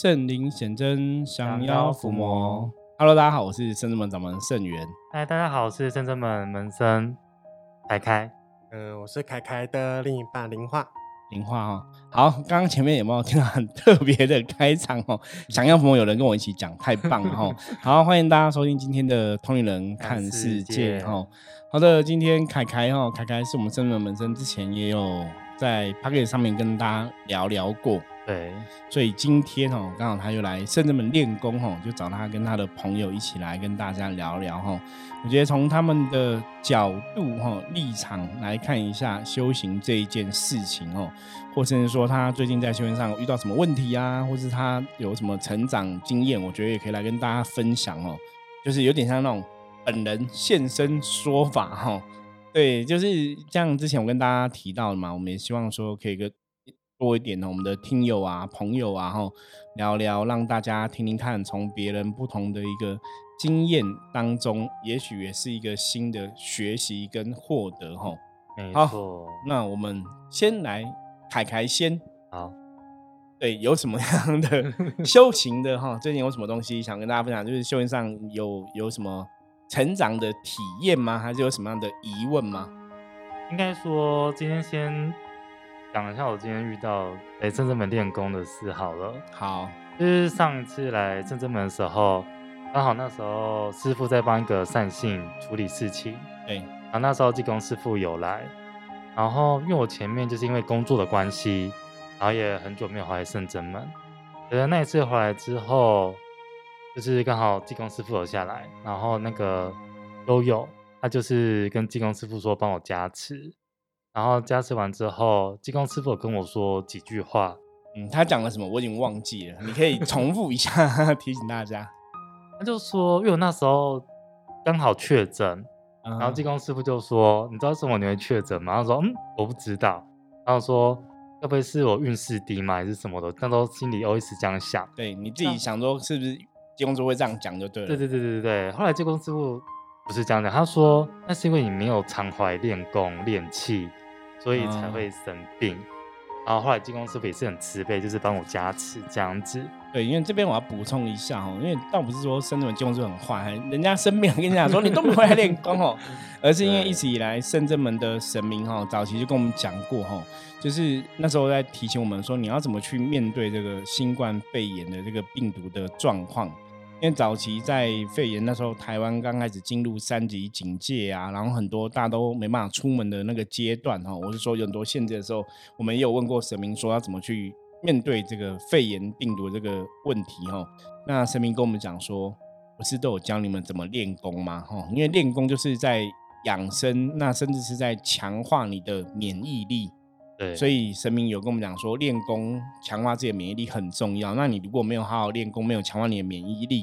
圣灵显真，降妖伏魔。Hello，大家好，我是圣真门掌门圣元。嗨，大家好，我是圣真门门生凯凯。嗯，我是凯凯的另一半林化。林化哈，好，刚刚前面有没有听到很特别的开场哦？降妖伏魔有人跟我一起讲，太棒了哈！好，欢迎大家收听今天的通灵人看世界哈。好的，今天凯凯哈，凯凯是我们圣真门门生，之前也有在 p a c k e t 上面跟大家聊聊过。对，所以今天哦，刚好他又来圣人们练功哦，就找他跟他的朋友一起来跟大家聊聊哈。我觉得从他们的角度哈立场来看一下修行这一件事情哦，或甚至说他最近在修行上遇到什么问题啊，或是他有什么成长经验，我觉得也可以来跟大家分享哦。就是有点像那种本人现身说法哈。对，就是像之前我跟大家提到的嘛，我们也希望说可以跟。多一点呢，我们的听友啊、朋友啊，哈，聊聊，让大家听听看，从别人不同的一个经验当中，也许也是一个新的学习跟获得，哈。没错。那我们先来凯凯先。好。对，有什么样的 修行的哈？最近有什么东西想跟大家分享？就是修行上有有什么成长的体验吗？还是有什么样的疑问吗？应该说，今天先。讲一下我今天遇到来正正门练功的事好了。好，就是上一次来正正门的时候，刚好那时候师傅在帮一个善信处理事情。对，然后那时候济公师傅有来，然后因为我前面就是因为工作的关系，然后也很久没有回来圣真门。呃，那一次回来之后，就是刚好济公师傅有下来，然后那个都有，他就是跟济公师傅说帮我加持。然后加持完之后，济公师傅跟我说几句话。嗯，他讲了什么？我已经忘记了。你可以重复一下，提醒大家。他就说，因为我那时候刚好确诊，然后济公师傅就说：“你知道什么你会确诊吗？”他说：“嗯，我不知道。”然后说：“会不会是我运势低吗？还是什么的？”那时候心里 always 这样想。对你自己想说，是不是济公师傅会这样讲就对了？对对对对对对。后来济公师傅不是这样讲，他说：“那是因为你没有常怀练功练气。”所以才会生病，然后后来济公师傅也是很慈悲，就是帮我加持这样子。对，因为这边我要补充一下哦，因为倒不是说圣正门济公师很坏，人家生病跟你讲说你都没回来练功哦，而是因为一直以来圣正门的神明哈，早期就跟我们讲过哈，就是那时候在提醒我们说你要怎么去面对这个新冠肺炎的这个病毒的状况。因为早期在肺炎那时候，台湾刚开始进入三级警戒啊，然后很多大家都没办法出门的那个阶段哈，我是说有很多限制的时候，我们也有问过神明说要怎么去面对这个肺炎病毒这个问题哈。那神明跟我们讲说，不是都有教你们怎么练功吗？哈，因为练功就是在养生，那甚至是在强化你的免疫力。对，所以神明有跟我们讲说，练功强化自己的免疫力很重要。那你如果没有好好练功，没有强化你的免疫力，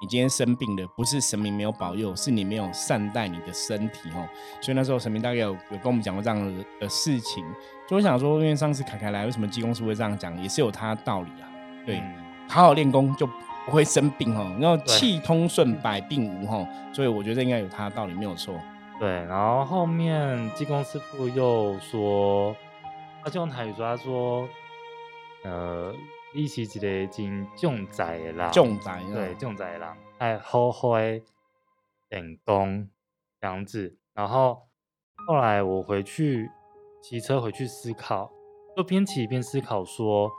你今天生病了，不是神明没有保佑，是你没有善待你的身体哦。所以那时候神明大概有有跟我们讲过这样的的事情。就我想说，因为上次凯凯来，为什么济公师会这样讲，也是有他的道理啊。对，好好练功就不会生病哦，然后气通顺，百病无哈。所以我觉得应该有他的道理，没有错。对，然后后面济公师傅又说。他就用台语说：“他说，呃，你是一个真重在的人，重在对重在的人，哎，好好练功这样子。然后后来我回去骑车回去思考，就边骑边思考，说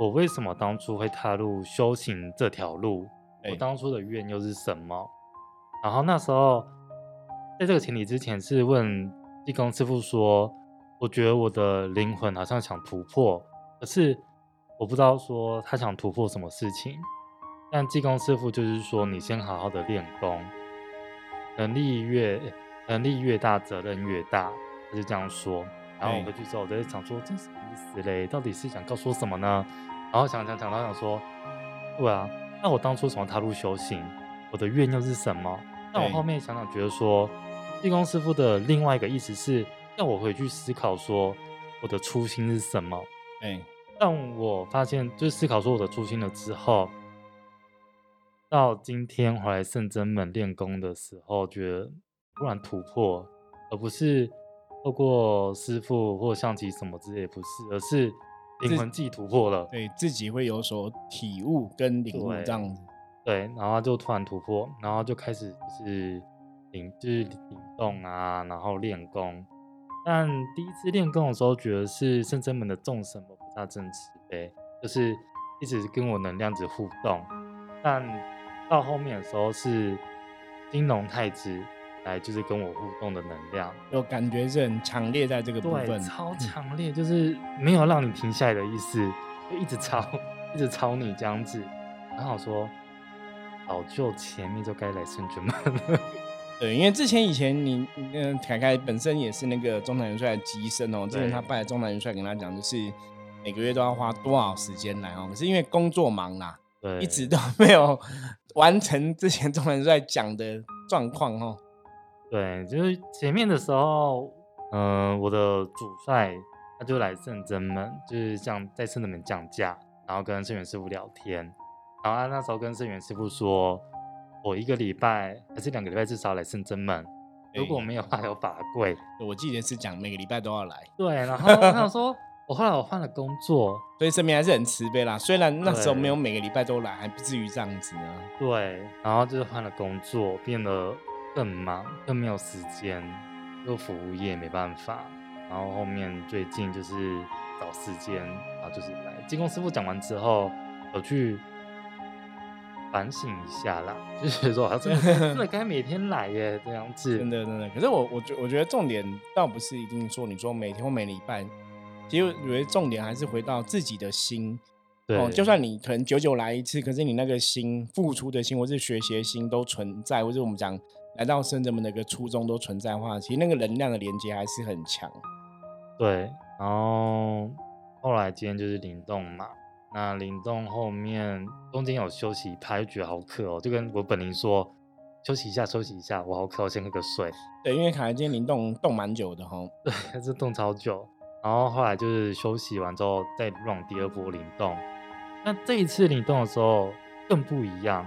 我为什么当初会踏入修行这条路？我当初的愿又是什么？然后那时候在这个前提之前，是问地公师傅说。”我觉得我的灵魂好像想突破，可是我不知道说他想突破什么事情。但济公师傅就是说，你先好好的练功，能力越能力越大，责任越大，他就这样说。然后我回去之后，我在想说，这什么意思嘞？到底是想告诉我什么呢？然后想想想到想说，对啊，那我当初怎么踏入修行？我的愿又是什么？但我后面想想，觉得说，济公师傅的另外一个意思是。让我回去思考说我的初心是什么？哎，但我发现就是思考说我的初心了之后，到今天回来圣真门练功的时候，觉得突然突破，而不是透过师傅或象棋什么之类，不是，而是灵魂自己突破了，对自己会有所体悟跟领悟这样子。对，然后就突然突破，然后就开始就是灵就是灵动啊，然后练功。但第一次练功的时候，觉得是圣真门的众神魔菩萨真慈悲，就是一直跟我能量子互动。但到后面的时候是金龙太子来就是跟我互动的能量，有感觉是很强烈在这个部，分，超强烈，就是没有让你停下来的意思，就一直抄，一直抄你这样子。然后说，早就前面就该来圣真门了。对，因为之前以前你，嗯，凯凯本身也是那个中南元帅的机身哦。之前他拜中南元帅跟他讲，就是每个月都要花多少时间来哦。可是因为工作忙啦，对，一直都没有完成之前中南元帅讲的状况哦。对，就是前面的时候，嗯、我的主帅他就来圣真门，就是这样在圣真门降价，然后跟圣元师傅聊天，然后他那时候跟圣元师傅说，我一个礼拜还是两个礼拜至少来深圳门，如果对没有话有法贵。我记得是讲每个礼拜都要来，对，然后他想 说，我后来我换了工作，所以身边还是很慈悲啦。虽然那时候对没有每个礼拜都来，还不至于这样子呢。对，然后就是换了工作，变得更忙，更没有时间，又服务业没办法。然后后面最近就是找时间，然后就是来金工师傅讲完之后，我去反省一下啦，就是说，真的真的该每天来耶，这样子。真的真的，可是我我觉我觉得重点倒不是一定说你说每天或每礼拜，其实我觉得重点还是回到自己的心。对，哦，就算你可能久久来一次，可是你那个心付出的心，或是学习的心都存在，或者我们讲来到圣者们的一个初衷都存在的话，其实那个能量的连接还是很强。对，然后后来今天就是灵动嘛，那灵动后面中间有休息一趴，就觉得好渴哦，就跟我本灵说休息一下，休息一下，我好渴，我先喝个水。对，因为卡来今天灵动动蛮久的哈。对，还是动超久。然后后来就是休息完之后再 run 第二波灵动。那这一次灵动的时候更不一样，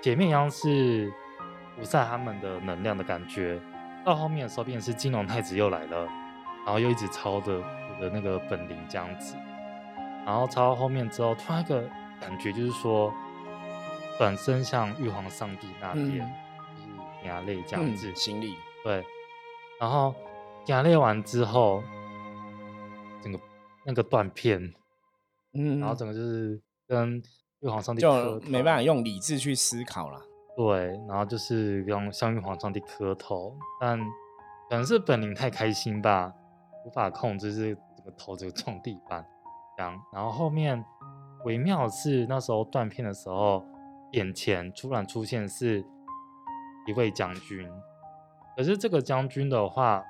前面一样是菩萨他们的能量的感觉，到后面的时候变成是金龙太子又来了，然后又一直抄着我的那个本灵这样子。然后插到后面之后，突然一个感觉就是说，转身向玉皇上帝那边，嗯就是压泪这样嗯子。行李，对，然后压裂完之后，整个那个断片，嗯，然后整个就是跟玉皇上帝就没办法用理智去思考了。对，然后就是用向玉皇上帝磕头，但可能是本灵太开心吧，无法控制，是整个头这个撞地板然后后面微妙是那时候断片的时候，眼前突然出现是一位将军，可是这个将军的话，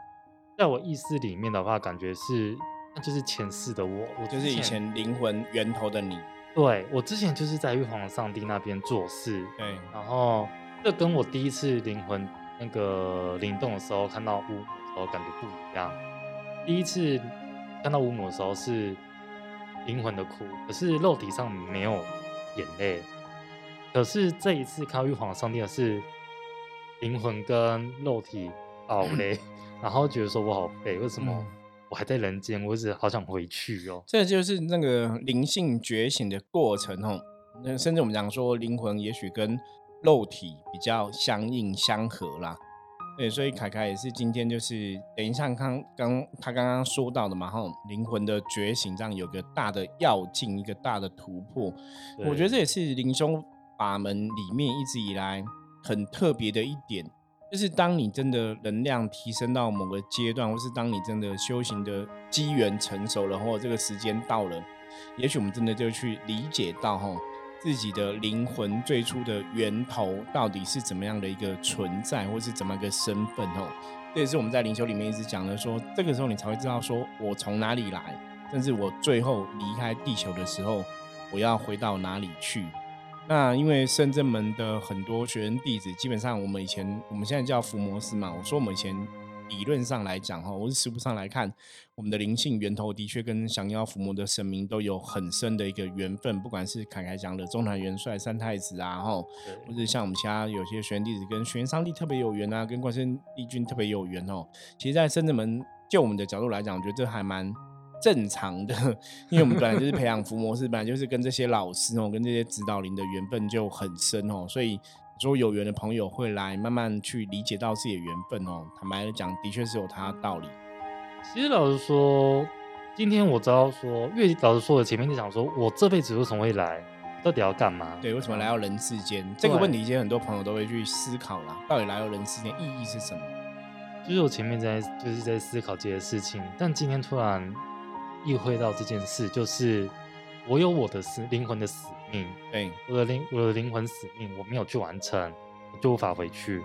在我意识里面的话，感觉是那就是前世的我，我就是以前灵魂源头的你，对我之前就是在玉皇上帝那边做事，对，然后这跟我第一次灵魂那个灵动的时候看到乌母的时候感觉不一样。第一次看到乌母的时候是灵魂的哭，可是肉体上没有眼泪。可是这一次看到玉皇上帝的是灵魂跟肉体爆泪，然后觉得说我好废，为什么嗯我还在人间？我一直好想回去哦。这就是那个灵性觉醒的过程哦。那甚至我们讲说，灵魂也许跟肉体比较相应相合啦。对，所以凯凯也是今天就是等一下刚刚他刚刚说到的嘛，哈，灵魂的觉醒这样有个大的要进，一个大的突破。我觉得这也是灵修法门里面一直以来很特别的一点，就是当你真的能量提升到某个阶段，或是当你真的修行的机缘成熟了，或者这个时间到了，也许我们真的就去理解到哈自己的灵魂最初的源头到底是怎么样的一个存在，或是怎么个身份哦。这也是我们在灵修里面一直讲的说，这个时候你才会知道说我从哪里来，甚至我最后离开地球的时候，我要回到哪里去。那因为深圳门的很多学生弟子，基本上我们以前我们现在叫伏魔师嘛，我说我们以前理论上来讲哈，或是实物上来看，我们的灵性源头的确跟降妖伏魔的神明都有很深的一个缘分，不管是凯凯讲的中坛元帅、三太子啊，哈，或者像我们其他有些学员弟子跟玄元上帝特别有缘啊，跟关圣帝君特别有缘哦。其实，在深圳门就我们的角度来讲，我觉得这还蛮正常的，因为我们本来就是培养伏魔师，本来就是跟这些老师哦，跟这些指导灵的缘分就很深哦，所以说有缘的朋友会来慢慢去理解到自己的缘分哦。坦白的讲，的确是有它的道理。其实老实说，今天我知道说，因为老实说，我前面就想说，我这辈子为什么会来，到底要干嘛？对，为什么来到人世间这个问题，其实很多朋友都会去思考啦。到底来到人世间意义是什么？就是我前面在就是在思考这些事情，但今天突然意会到这件事，就是我有我的死灵魂的使命，对，我的灵我的灵魂使命，我没有去完成，我就无法回去。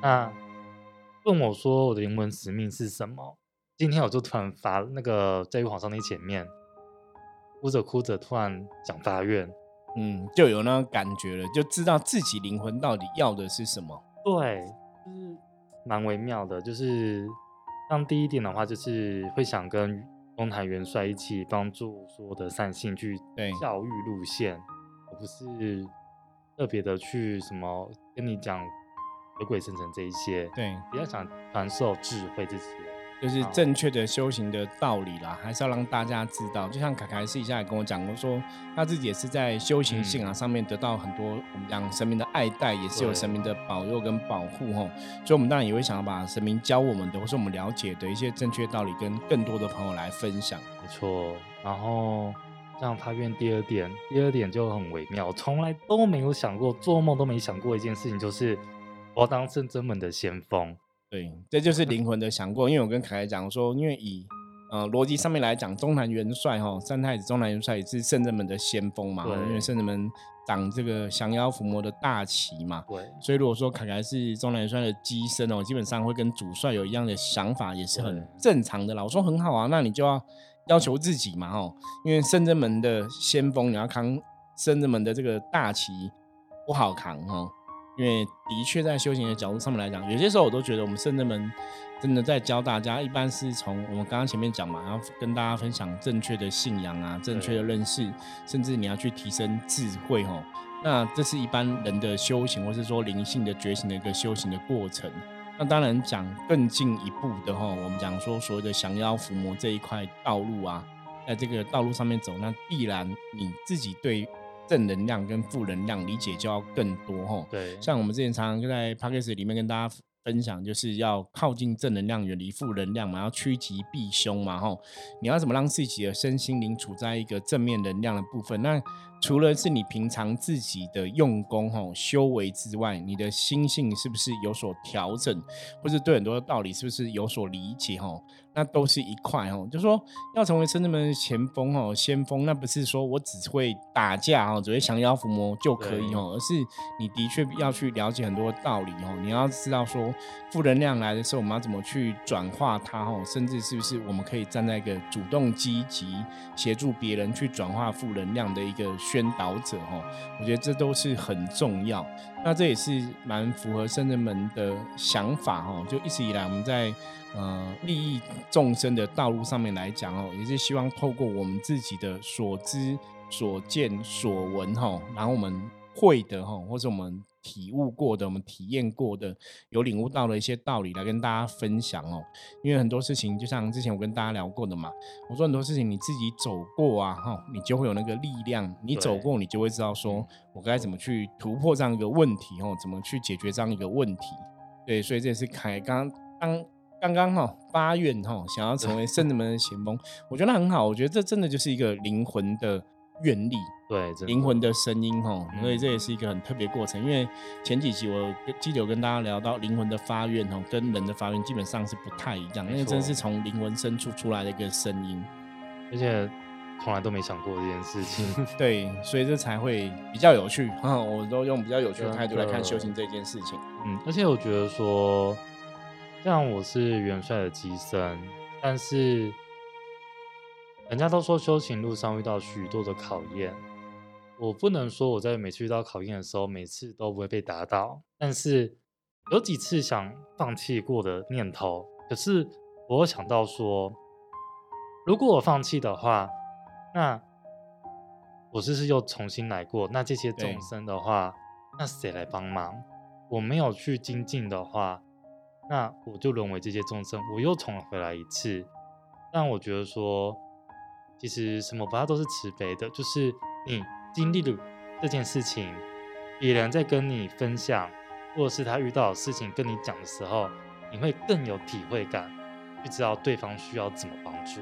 那问我说我的灵魂使命是什么？今天我就突然发那个在玉皇上帝前面，哭着哭着，突然想发愿，嗯，就有那种感觉了，就知道自己灵魂到底要的是什么。对，就是蛮微妙的。就是像第一点的话，就是会想跟东台元帅一起帮助所有的善信去教育路线，而不是特别的去什么跟你讲鬼鬼神神这一些。对，比较想传授智慧这些。就是正确的修行的道理啦，还是要让大家知道。就像凯凯私底下也跟我讲过，说他自己也是在修行信仰上面得到很多我们讲神明的爱戴，也是有神明的保佑跟保护吼。所以，我们当然也会想要把神明教我们的，或是我们了解的一些正确道理，跟更多的朋友来分享。没错。然后，像发愿第二点，第二点就很微妙，从来都没有想过，做梦都没想过一件事情，就是我要当圣真门的先锋。对，这就是灵魂的想过。因为我跟凯凯讲说，因为以呃逻辑上面来讲，中南元帅哈三太子中南元帅也是圣人们的先锋嘛，因为圣人们掌这个降妖伏魔的大旗嘛。对，所以如果说凯凯是中南元帅的机身哦，基本上会跟主帅有一样的想法，也是很正常的啦。我说很好啊，那你就要要求自己嘛哈，因为圣人们的先锋，你要扛圣人们的这个大旗，不好扛哈。因为的确，在修行的角度上面来讲，有些时候我都觉得我们圣人们真的在教大家，一般是从我们刚刚前面讲嘛，然后跟大家分享正确的信仰啊，正确的认识，甚至你要去提升智慧哦。那这是一般人的修行，或是说灵性的觉醒的一个修行的过程。那当然讲更进一步的哈，我们讲说所谓的降妖伏魔这一块道路啊，在这个道路上面走，那必然你自己对。正能量跟负能量理解就要更多哈，对，像我们之前常常在 p a c k a g e 里面跟大家分享，就是要靠近正能量，远离负能量嘛，要趋吉避凶嘛，哈，你要怎么让自己的身心灵处在一个正面能量的部分？那除了是你平常自己的用功哈修为之外，你的心性是不是有所调整，或是对很多的道理是不是有所理解哈？那都是一块哦，就说要成为圣人们的前锋哦，先锋，那不是说我只会打架哦，只会降妖伏魔就可以哦，而是你的确要去了解很多道理哦，你要知道说负能量来的时候，我们要怎么去转化它哦，甚至是不是我们可以站在一个主动积极协助别人去转化负能量的一个宣导者哦，我觉得这都是很重要。那这也是蛮符合圣人们的想法哦，就一直以来我们在。呃，利益众生的道路上面来讲哦，也是希望透过我们自己的所知、所见、所闻哈，然后我们会的哈，或者我们体悟过的、我们体验过的、有领悟到的一些道理来跟大家分享哦。因为很多事情，就像之前我跟大家聊过的嘛，我说很多事情你自己走过啊哈，你就会有那个力量，你走过你就会知道说我该怎么去突破这样一个问题哦，怎么去解决这样一个问题。对，所以这也是凯刚刚。刚刚哈发愿哈，想要成为圣人们的前锋，我觉得很好。我觉得这真的就是一个灵魂的愿力，对，灵魂的声音哦。所以这也是一个很特别过程。因为前几集我记得有跟大家聊到灵魂的发愿哈，跟人的发愿基本上是不太一样，因为真是从灵魂深处出来的一个声音，而且从来都没想过这件事情。对，所以这才会比较有趣哈。我都用比较有趣的态度来看修行这件事情。嗯，而且我觉得说。像我是元帅的机身，但是人家都说修行路上遇到许多的考验，我不能说我在每次遇到考验的时候，每次都不会被打倒，但是有几次想放弃过的念头，可是我想到说，如果我放弃的话，那我是不是又重新来过？那这些众生的话，那谁来帮忙？我没有去精进的话。那我就沦为这些众生，我又重回来一次。但我觉得说，其实什么佛教都是慈悲的，就是你经历了这件事情，别人在跟你分享，或者是他遇到的事情跟你讲的时候，你会更有体会感，去知道对方需要怎么帮助。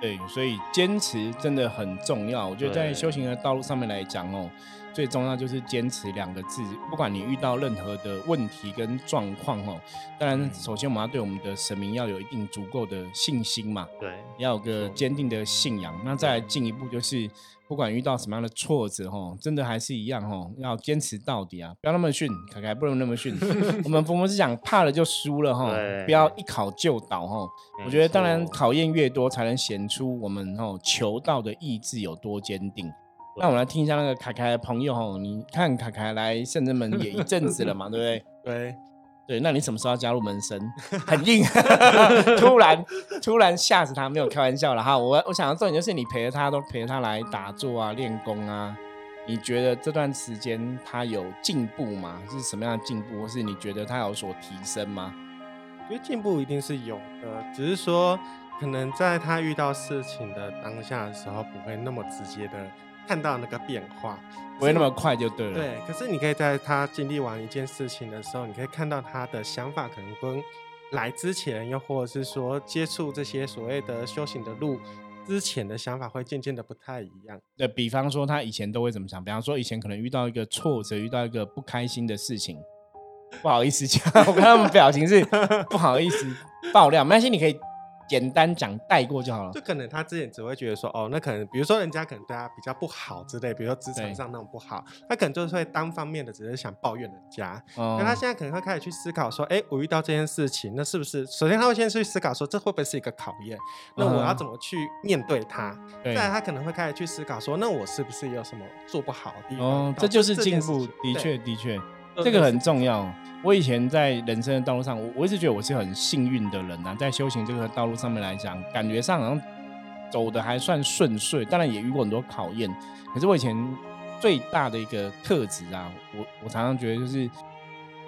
对，所以坚持真的很重要。我觉得在修行的道路上面来讲哦，最重要就是坚持两个字。不管你遇到任何的问题跟状况哦，当然嗯首先我们要对我们的神明要有一定足够的信心嘛，对，要有个错坚定的信仰。那再来进一步就是，不管遇到什么样的挫折哦，真的还是一样哦，要坚持到底啊，不要那么逊，凯凯不能那么逊。我们佛摩是讲怕了就输了哈，不要一考就倒哈。我没觉得当然错考验越多，才能显出我们哦求道的意志有多坚定。那我们来听一下那个凯凯的朋友哦，你看凯凯来圣真门也一阵子了嘛，对不对？对，对，那你什么时候要加入门生？很硬，突然突然吓死他，没有开玩笑了哈。我我想要重点就是你陪着他，都陪着他来打坐啊、练功啊。你觉得这段时间他有进步吗？是什么样的进步，或是你觉得他有所提升吗？我觉得进步一定是有的，只是说可能在他遇到事情的当下的时候，不会那么直接的看到那个变化，不会那么快就对了。，对。可是你可以在他经历完一件事情的时候，你可以看到他的想法可能跟来之前，又或者是说接触这些所谓的修行的路之前的想法，会渐渐的不太一样。对比方说他以前都会怎么想？比方说以前可能遇到一个挫折，遇到一个不开心的事情，不好意思讲，我看他们表情是不好意思爆料，没关系，你可以简单讲带过就好了就。可能他之前只会觉得说，哦，那可能比如说人家可能对他比较不好之类，比如说职场上那种不好，他可能就是会单方面的只是想抱怨人家。哦那他现在可能会开始去思考说，哎，我遇到这件事情，那是不是首先他会先去思考说，这会不会是一个考验？那我要嗯怎么去面对它？对再来，他可能会开始去思考说，那我是不是有什么做不好的地方？哦，这就是进步的确的确，呃这个很重要。我以前在人生的道路上，我我一直觉得我是很幸运的人呐、在修行这个道路上面来讲，感觉上好像走的还算顺遂，当然也遇过很多考验。可是我以前最大的一个特质啊，我我常常觉得就是，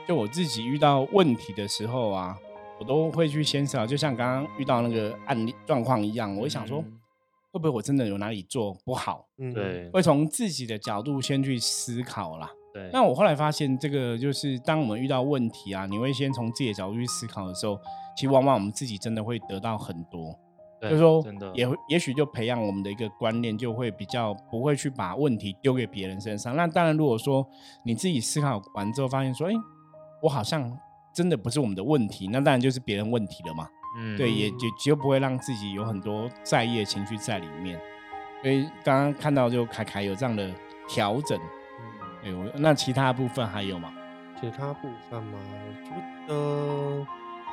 就我自己遇到问题的时候啊，我都会去先思考，就像刚刚遇到那个案例状况一样，我会想说，嗯会不会我真的有哪里做不好？嗯，对会从自己的角度先去思考啦。对，那我后来发现，这个就是当我们遇到问题啊，你会先从自己的角度去思考的时候，其实往往我们自己真的会得到很多。对就是说真的，也会也许就培养我们的一个观念，就会比较不会去把问题丢给别人身上。那当然，如果说你自己思考完之后，发现说，哎、我好像真的不是我们的问题，那当然就是别人问题了嘛。嗯对，也嗯就就不会让自己有很多在意的情绪在里面。所以刚刚看到就凯凯有这样的调整，嗯对我那其他部分还有吗？其他部分吗？我觉得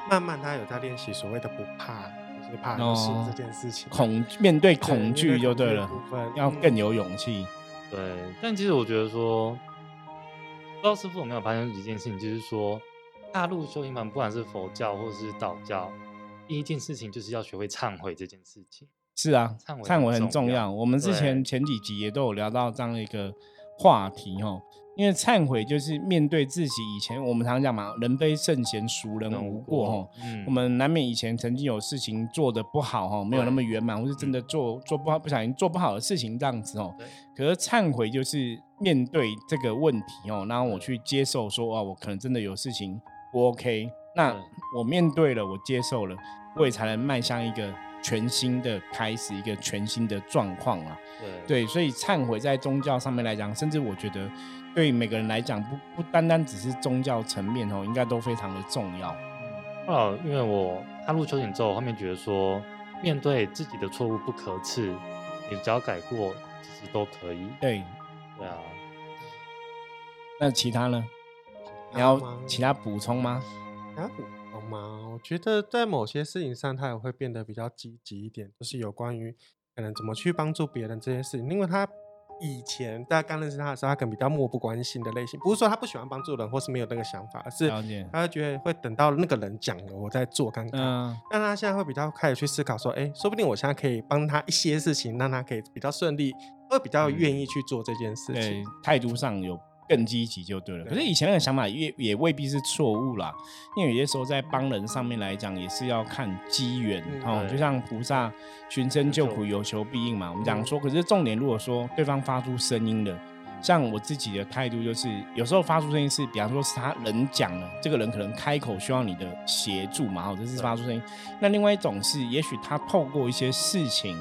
慢慢他有在练习所谓的不怕，就是怕输哦这件事情。恐面对对恐面惧就对了，部分嗯要更有勇气。对，但其实我觉得说，不知道师傅有没有发现一件事情，就是说，大陆修行盘不管是佛教或是道教，第一件事情就是要学会忏悔这件事情。是啊，忏悔忏悔很重要很重要。我们之前前几集也都有聊到这样一个话题哦，因为忏悔就是面对自己以前我们常讲嘛，人非圣贤，孰人无过哈。嗯我们难免以前曾经有事情做的不好哈，没有那么圆满，或是真的做做不好，不小心做不好的事情这样子哦。可是忏悔就是面对这个问题哦，然后我去接受说啊，我可能真的有事情不 OK，那我面对了，我接受了，我也才能迈向一个全新的开始，一个全新的状况啊。对对，所以忏悔在宗教上面来讲，甚至我觉得对每个人来讲，不不单单只是宗教层面哦，应该都非常的重要。后来因为我踏入修行之后，后面觉得说，面对自己的错误不可耻，你只要改过，其实都可以。对，对啊，那其他呢？你要其他补充吗？还要补充吗？我觉得在某些事情上，他也会变得比较积极一点，就是有关于可能怎么去帮助别人这件事情。因为他以前大家刚认识他的时候，他可能比较漠不关心的类型，不是说他不喜欢帮助人，或是没有那个想法，而是他会觉得会等到那个人讲了，我再做看看。嗯，但他现在会比较开始去思考说，哎，说不定我现在可以帮他一些事情，让他可以比较顺利，会比较嗯愿意去做这件事对情。，态度上有更积极就对了。可是以前那个想法也也未必是错误啦，因为有些时候在帮人上面来讲，也是要看机缘哦。就像菩萨寻声救苦，有求必应嘛。我们讲说，可是重点如果说对方发出声音了。像我自己的态度就是，有时候发出声音是，比方说是他人讲了，这个人可能开口需要你的协助嘛，哦，这是发出声音。那另外一种是，也许他透过一些事情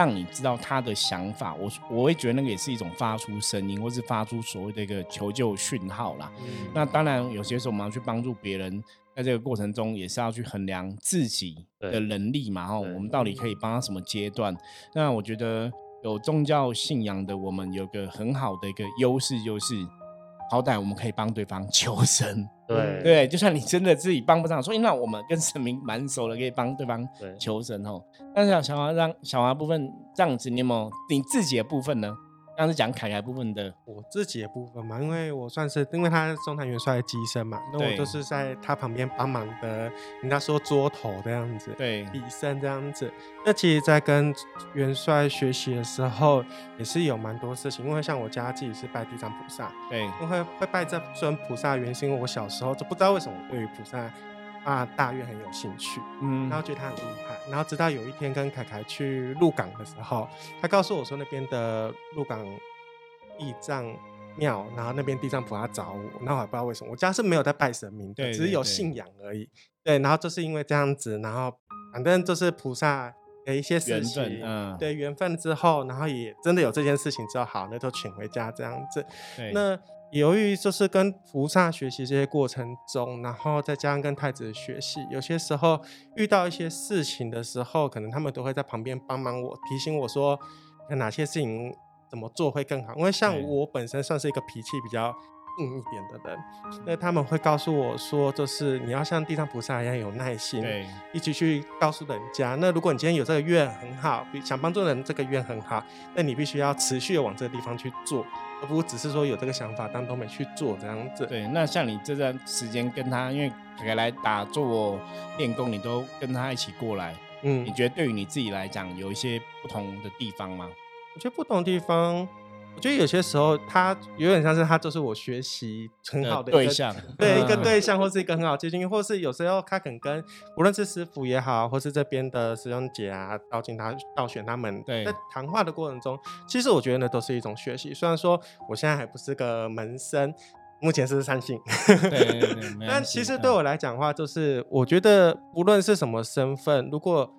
让你知道他的想法，我我会觉得那个也是一种发出声音，或是发出所谓的一个求救讯号啦。那当然有些时候我们要去帮助别人，在这个过程中也是要去衡量自己的能力嘛，哈，我们到底可以帮他什么阶段？那我觉得。有宗教信仰的我们有个很好的一个优势，就是好歹我们可以帮对方求神。对对，就算你真的自己帮不上，所以那我们跟神明蛮熟的，可以帮对方求神哦。但是小华让小华部分这样子，你有没有你自己的部分呢？刚是讲凯凯部分的，我自己的部分嘛，因为我算是因为他中坛元帅的机身嘛，那我就是在他旁边帮忙的，人家说桌头这样子，对，笔身这样子。那其实，在跟元帅学习的时候，也是有蛮多事情，因为像我家自己是拜地藏菩萨，对，因为会拜这尊菩萨，原因因为我小时候就不知道为什么对于菩萨。啊，大约很有兴趣，嗯，然后觉得他很厉害，然后直到有一天跟凯凯去鹿港的时候，他告诉我说那边的鹿港地藏庙，然后那边地藏菩萨找我，那我也不知道为什么，我家是没有在拜神明的，只是有信仰而已，对，然后就是因为这样子，然后反正就是菩萨的一些事情，嗯，对缘分之后，然后也真的有这件事情之后，好，那就请回家这样子，那。由于就是跟菩萨学习这些过程中，然后再加上跟太子学习，有些时候遇到一些事情的时候，可能他们都会在旁边帮忙我，提醒我说哪些事情怎么做会更好。因为像我本身算是一个脾气比较硬一点的人，那他们会告诉我说，就是你要像地藏菩萨一样有耐心，对，一起去告诉人家。那如果你今天有这个愿很好，想帮助人，这个愿很好，那你必须要持续的往这个地方去做。而不只是说有这个想法，但都没去做这样子。对，那像你这段时间跟他，因为凯凯来打坐练功，你都跟他一起过来。嗯，你觉得对于你自己来讲，有一些不同的地方吗？我觉得不同地方。我觉得有些时候，他有点像是他就是我学习很好的对象，对一个对象，或是一个很好接近，或是有时候他肯跟无论是师傅也好，或是这边的师兄姐啊、道静他、道选他们在谈话的过程中，其实我觉得呢，都是一种学习。虽然说我现在还不是个门生，目前是三姓，但其实对我来讲的话，就是我觉得无论是什么身份，如果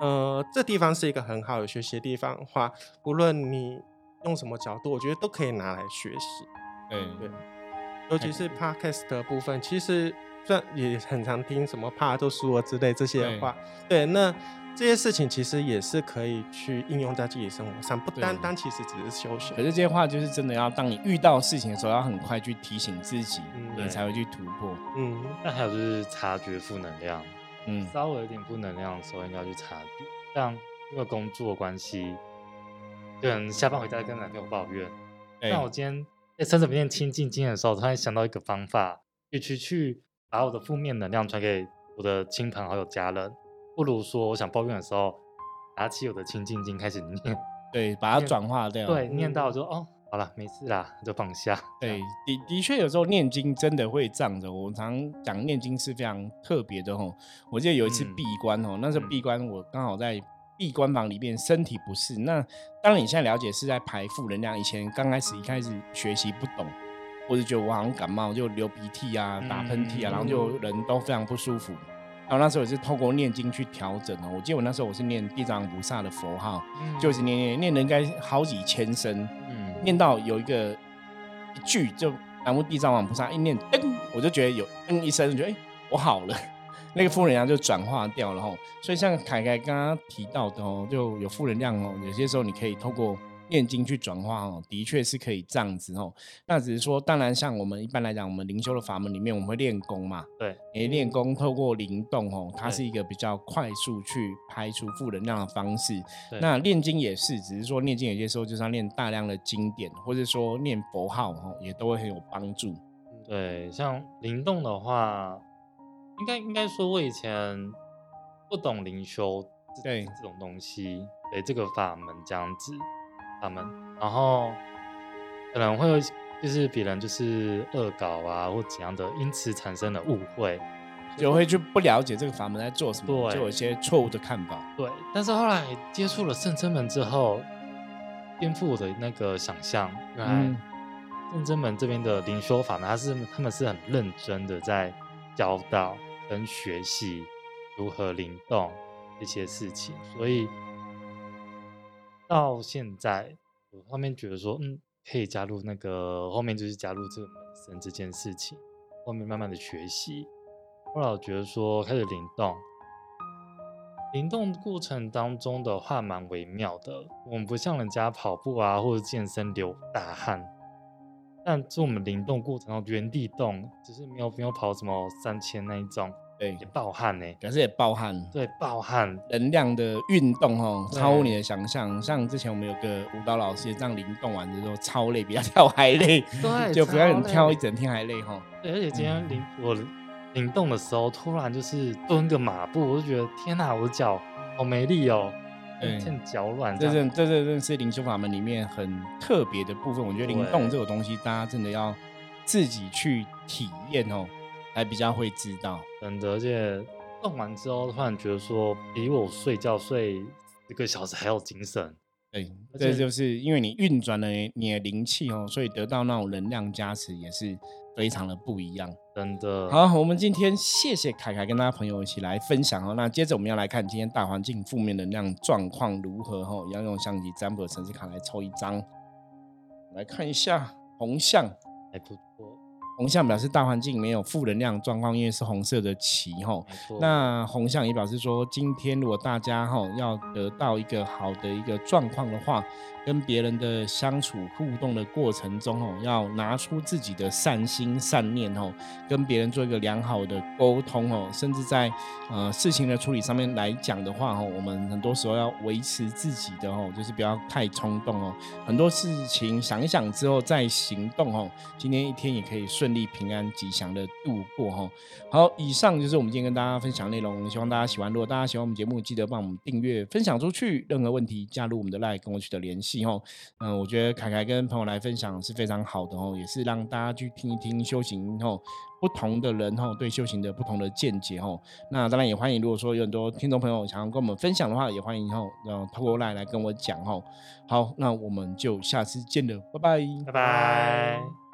呃这地方是一个很好有学习的地方的话，无论你。用什么角度，我觉得都可以拿来学习。对对，尤其是 podcast 的部分，其实算也很常听什么怕都输了之类这些话。对，那这些事情其实也是可以去应用在自己生活上，不单单其实只是休息。可是这些话就是真的要当你遇到事情的时候，要很快去提醒自己，你才会去突破。嗯，那还有就是察觉负能量，嗯，稍微有点负能量的时候，应该要去察觉。像因为工作关系。可能下班回家跟男朋友抱怨，那我今天在三十面清静经的时候，突然想到一个方法，与其去把我的负面能量传给我的亲朋好友家人。不如说，我想抱怨的时候，拿起我的清静经开始念，对，把它转化掉。对，念到就哦，好了，没事啦，就放下。对，的的确有时候念经真的会这样子。我常讲念经是非常特别的吼。我记得有一次闭关哦，那时候闭关我刚好在。闭关房里面身体不适，那当你现在了解是在排负能量。以前刚开始一开始学习不懂，我就觉得我好像感冒就流鼻涕啊、打喷嚏啊，然后就人都非常不舒服。然后那时候也是透过念经去调整哦。我记得我那时候我是念地藏菩萨的佛号，就是念念念了应该好几千声，念到有一个一句就南无地藏王菩萨一念噔，我就觉得有嗯一声，觉得哎我好了。那个负能量就转化掉了吼，所以像凯凯刚刚提到的哦，就有负能量哦，有些时候你可以透过念经去转化哦，的确是可以这样子哦。那只是说，当然像我们一般来讲，我们灵修的法门里面，我们会练功嘛。对，你练功透过灵动哦，它是一个比较快速去排除负能量的方式。那念经也是，只是说念经有些时候就是要念大量的经典，或者说念佛号哦，也都会很有帮助。对，像灵动的话。应该应该说，我以前不懂灵修，对这种东西，对这个法门这样子法门，然后可能会就是别人就是恶搞啊或怎样的，因此产生了误会，就会就不了解这个法门在做什么，对就有一些错误的看法。对。但是后来接触了圣真门之后，颠覆我的那个想象，原来真门这边的灵修法呢，他是他们是很认真的在教导跟学习如何灵动这些事情，所以到现在我后面觉得说，嗯，可以加入那个后面就是加入这个门神这件事情，后面慢慢的学习。后来觉得说开始灵动，灵动过程当中的话蛮微妙的，我们不像人家跑步啊或者健身流大汗，但是我们灵动过程中原地动，只是没有没有跑什么三千那一种，对也，暴汗呢、可是也暴汗对，暴汗，能量的运动哦，超乎你的想象。像之前我们有个舞蹈老师，也这样灵动完之后超累，比他跳还累，对，就比他跳一整天还累哈。对，而且今嗯天灵、我灵动的时候，突然就是蹲个马步，我就觉得天哪，我的脚好没力哦，对欠脚软这这样。真这这是灵修法门里面很特别的部分。我觉得灵动这种东西，大家真的要自己去体验哦，才比较会知道。真的，而且动完之后，突然觉得说，比我睡觉睡一个小时还要精神。对，这就是因为你运转了你的灵气哦，所以得到那种能量加持也是非常的不一样。真的，好，我们今天谢谢凯凯跟大家朋友一起来分享哦。那接着我们要来看今天大环境负面能量状况如何哈，要用相机占卜的城市卡来抽一张，来看一下红象。还不错，红象表示大环境没有负能量状况，因为是红色的旗哈。那红象也表示说，今天如果大家哈要得到一个好的一个状况的话，跟别人的相处互动的过程中哦，要拿出自己的善心善念哦，跟别人做一个良好的沟通哦，甚至在呃事情的处理上面来讲的话哦，我们很多时候要维持自己的哦，就是不要太冲动哦，很多事情想一想之后再行动哦，今天一天也可以顺顺利平安吉祥的度过哈。好，以上就是我们今天跟大家分享内容，希望大家喜欢。如果大家喜欢我们节目，记得帮我们订阅、分享出去。任何问题加入我们的 line 跟我取得联系哦。嗯，我觉得凯凯跟朋友来分享是非常好的哦，也是让大家去听一听修行哦，不同的人哦对修行的不同的见解哦。那当然也欢迎，如果说有很多听众朋友想要跟我们分享的话，也欢迎哦，然后透过 line 来跟我讲哦。好，那我们就下次见了，拜拜。拜拜。